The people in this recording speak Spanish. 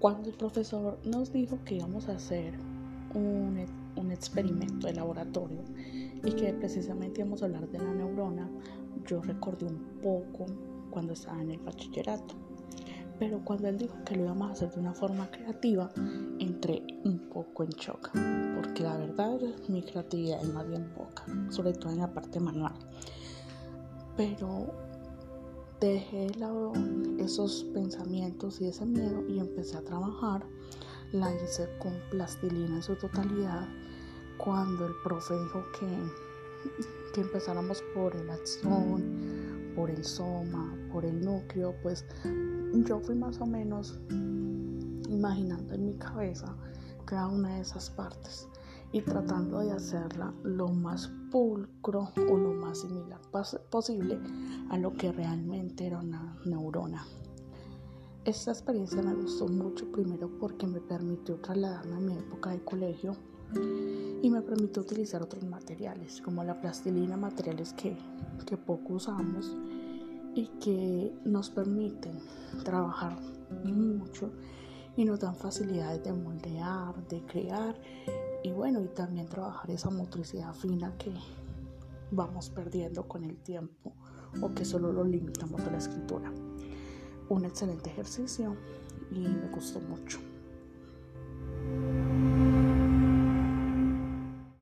Cuando el profesor nos dijo que íbamos a hacer un, un experimento de laboratorio y que precisamente íbamos a hablar de la neurona, yo recordé un poco cuando estaba en el bachillerato. Pero cuando él dijo que lo íbamos a hacer de una forma creativa, entré un poco en shock, porque la verdad mi creatividad es más bien poca, sobre todo en la parte manual. Pero dejé esos pensamientos y ese miedo y empecé a trabajar. La hice con plastilina en su totalidad. Cuando el profe dijo que, que empezáramos por el acción, por el soma, por el núcleo, pues yo fui más o menos imaginando en mi cabeza cada una de esas partes y tratando de hacerla lo más pulcro o lo más similar posible a lo que realmente era una neurona. Esta experiencia me gustó mucho primero porque me permitió trasladarme a mi época de colegio y me permitió utilizar otros materiales como la plastilina, materiales que, que poco usamos y que nos permiten trabajar mucho y nos dan facilidades de moldear, de crear y bueno, y también trabajar esa motricidad fina que vamos perdiendo con el tiempo o que solo lo limitamos a la escritura. Un excelente ejercicio y me gustó mucho.